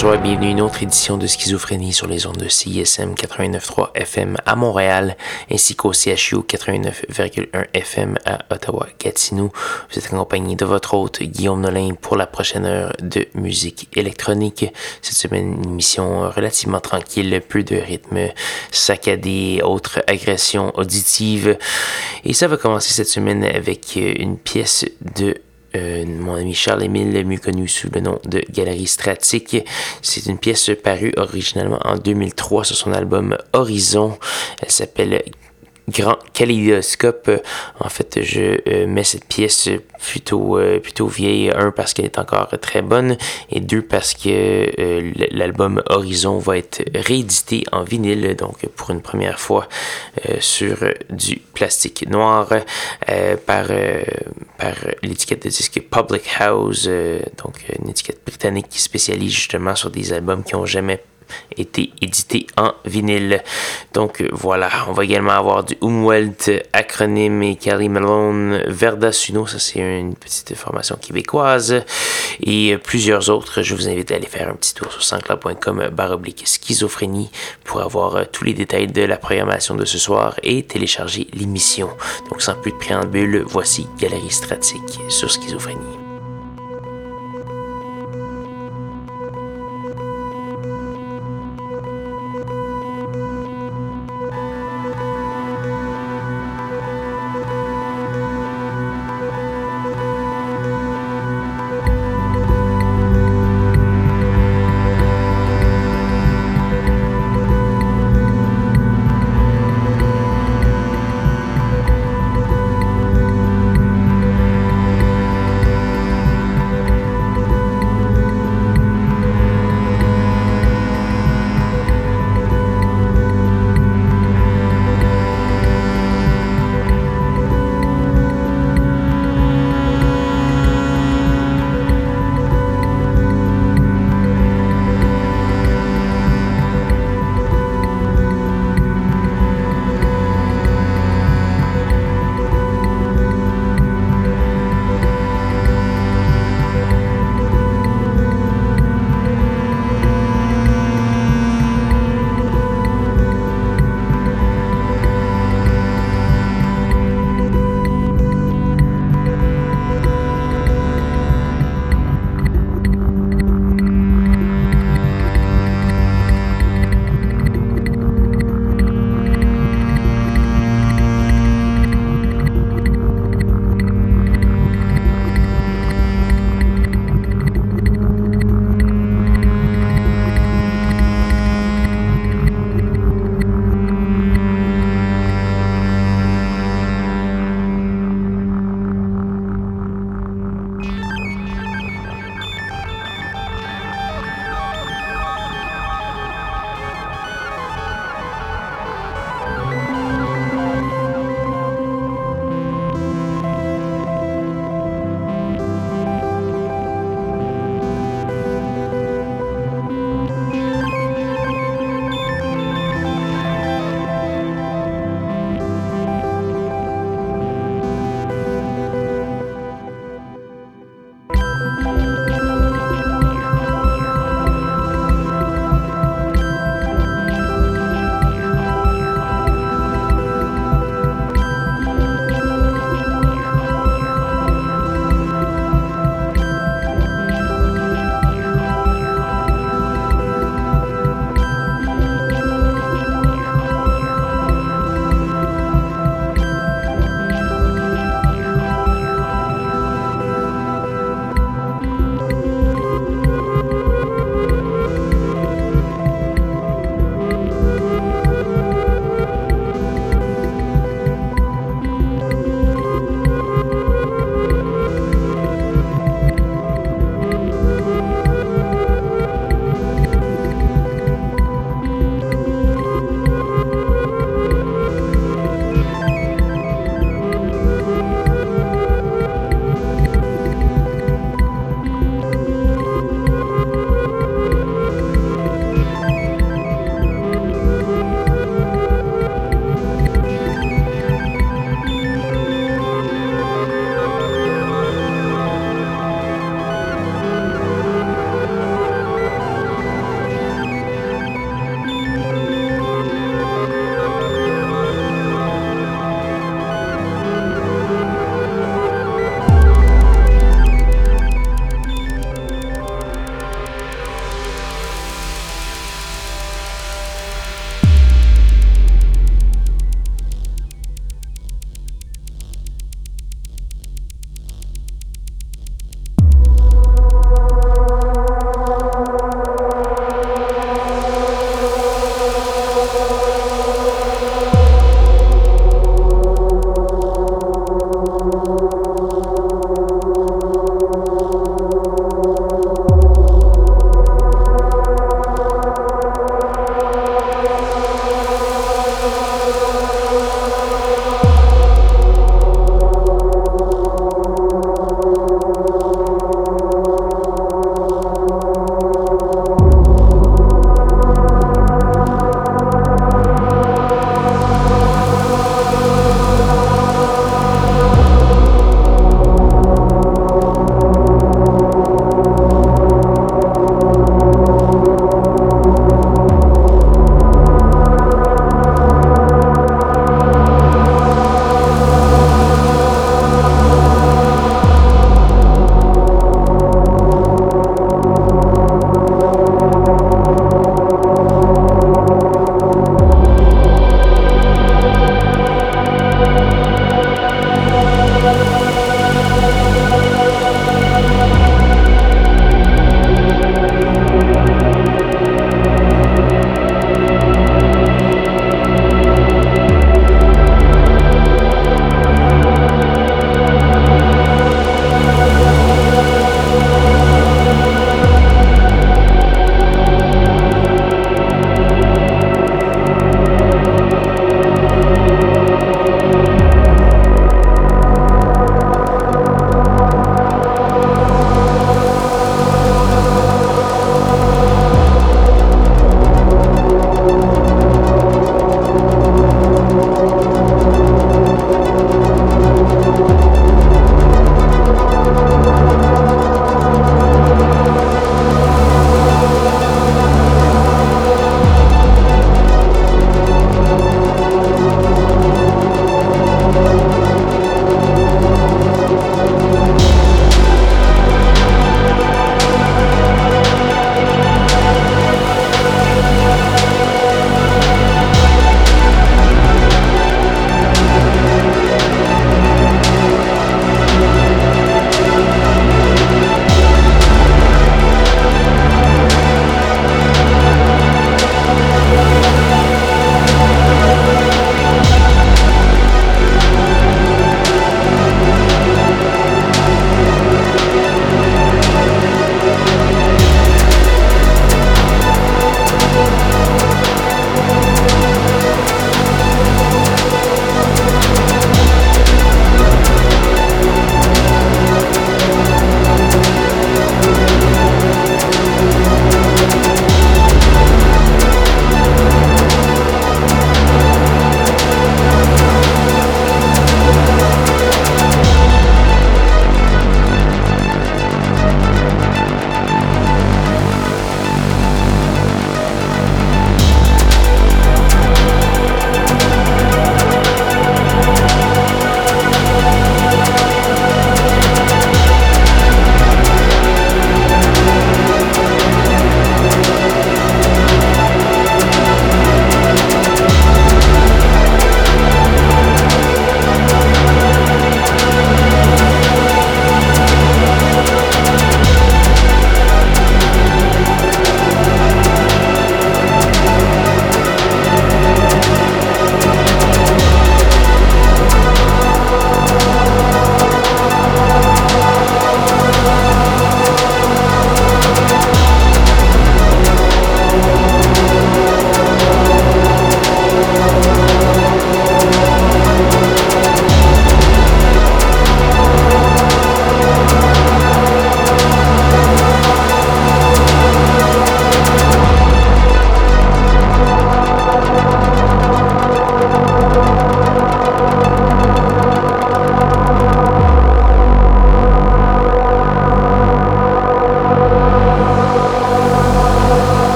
Bonsoir, bienvenue à une autre édition de Schizophrénie sur les ondes de CISM 89.3 FM à Montréal, ainsi qu'au CHU 89.1 FM à Ottawa-Gatineau. Vous êtes accompagné de votre hôte Guillaume Nolin pour la prochaine heure de musique électronique. Cette semaine, une émission relativement tranquille, peu de rythme saccadé, autres agressions auditives. Et ça va commencer cette semaine avec une pièce de euh, mon ami Charles-Émile, mieux connu sous le nom de Galerie Stratique. C'est une pièce parue originalement en 2003 sur son album Horizon. Elle s'appelle grand kaléidoscope. En fait, je euh, mets cette pièce plutôt, euh, plutôt vieille. Un, parce qu'elle est encore très bonne. Et deux, parce que euh, l'album Horizon va être réédité en vinyle. Donc, pour une première fois sur du plastique noir par, par l'étiquette de disque Public House. donc, une étiquette britannique qui spécialise justement sur des albums qui ont jamais été édité en vinyle. Donc voilà, on va également avoir du Umwelt, acronyme et Kelly Malone, Verda Suno, ça c'est une petite formation québécoise, et plusieurs autres. Je vous invite à aller faire un petit tour sur sanscloud.com baroblique schizophrénie pour avoir euh, tous les détails de la programmation de ce soir et télécharger l'émission. Donc sans plus de préambule, voici Galerie Stratique sur schizophrénie.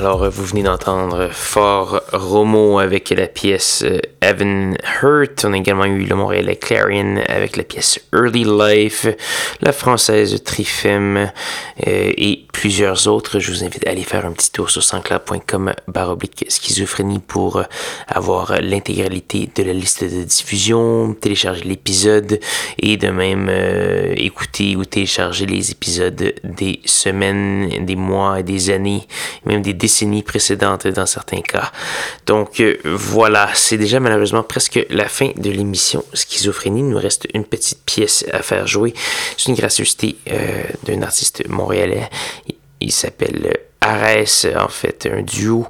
Alors, vous venez d'entendre Fort Romo avec la pièce euh, Hurt. On a également eu le Montréalais Clarion avec la pièce Early Life, la française Trifem euh, et plusieurs autres. Je vous invite à aller faire un petit tour sur sanscloud.com baroblique schizophrénie pour avoir l'intégralité de la liste de diffusion, télécharger l'épisode et de même euh, écouter ou télécharger les épisodes des semaines, des mois et des années, même des décennies précédentes dans certains cas. Donc euh, voilà, c'est déjà malheureusement presque la fin de l'émission Schizophrénie. Il nous reste une petite pièce à faire jouer. C'est une gracieuseté euh, d'un artiste montréalais. Il s'appelle Arès, en fait, un duo.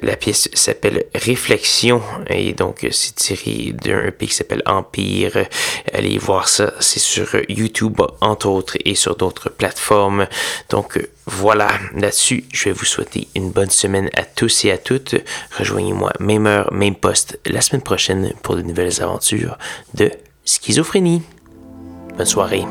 La pièce s'appelle Réflexion et donc c'est tiré d'un EP qui s'appelle Empire. Allez voir ça, c'est sur YouTube entre autres et sur d'autres plateformes. Donc voilà, là-dessus, je vais vous souhaiter une bonne semaine à tous et à toutes. Rejoignez-moi même heure, même poste la semaine prochaine pour de nouvelles aventures de schizophrénie. Bonne soirée.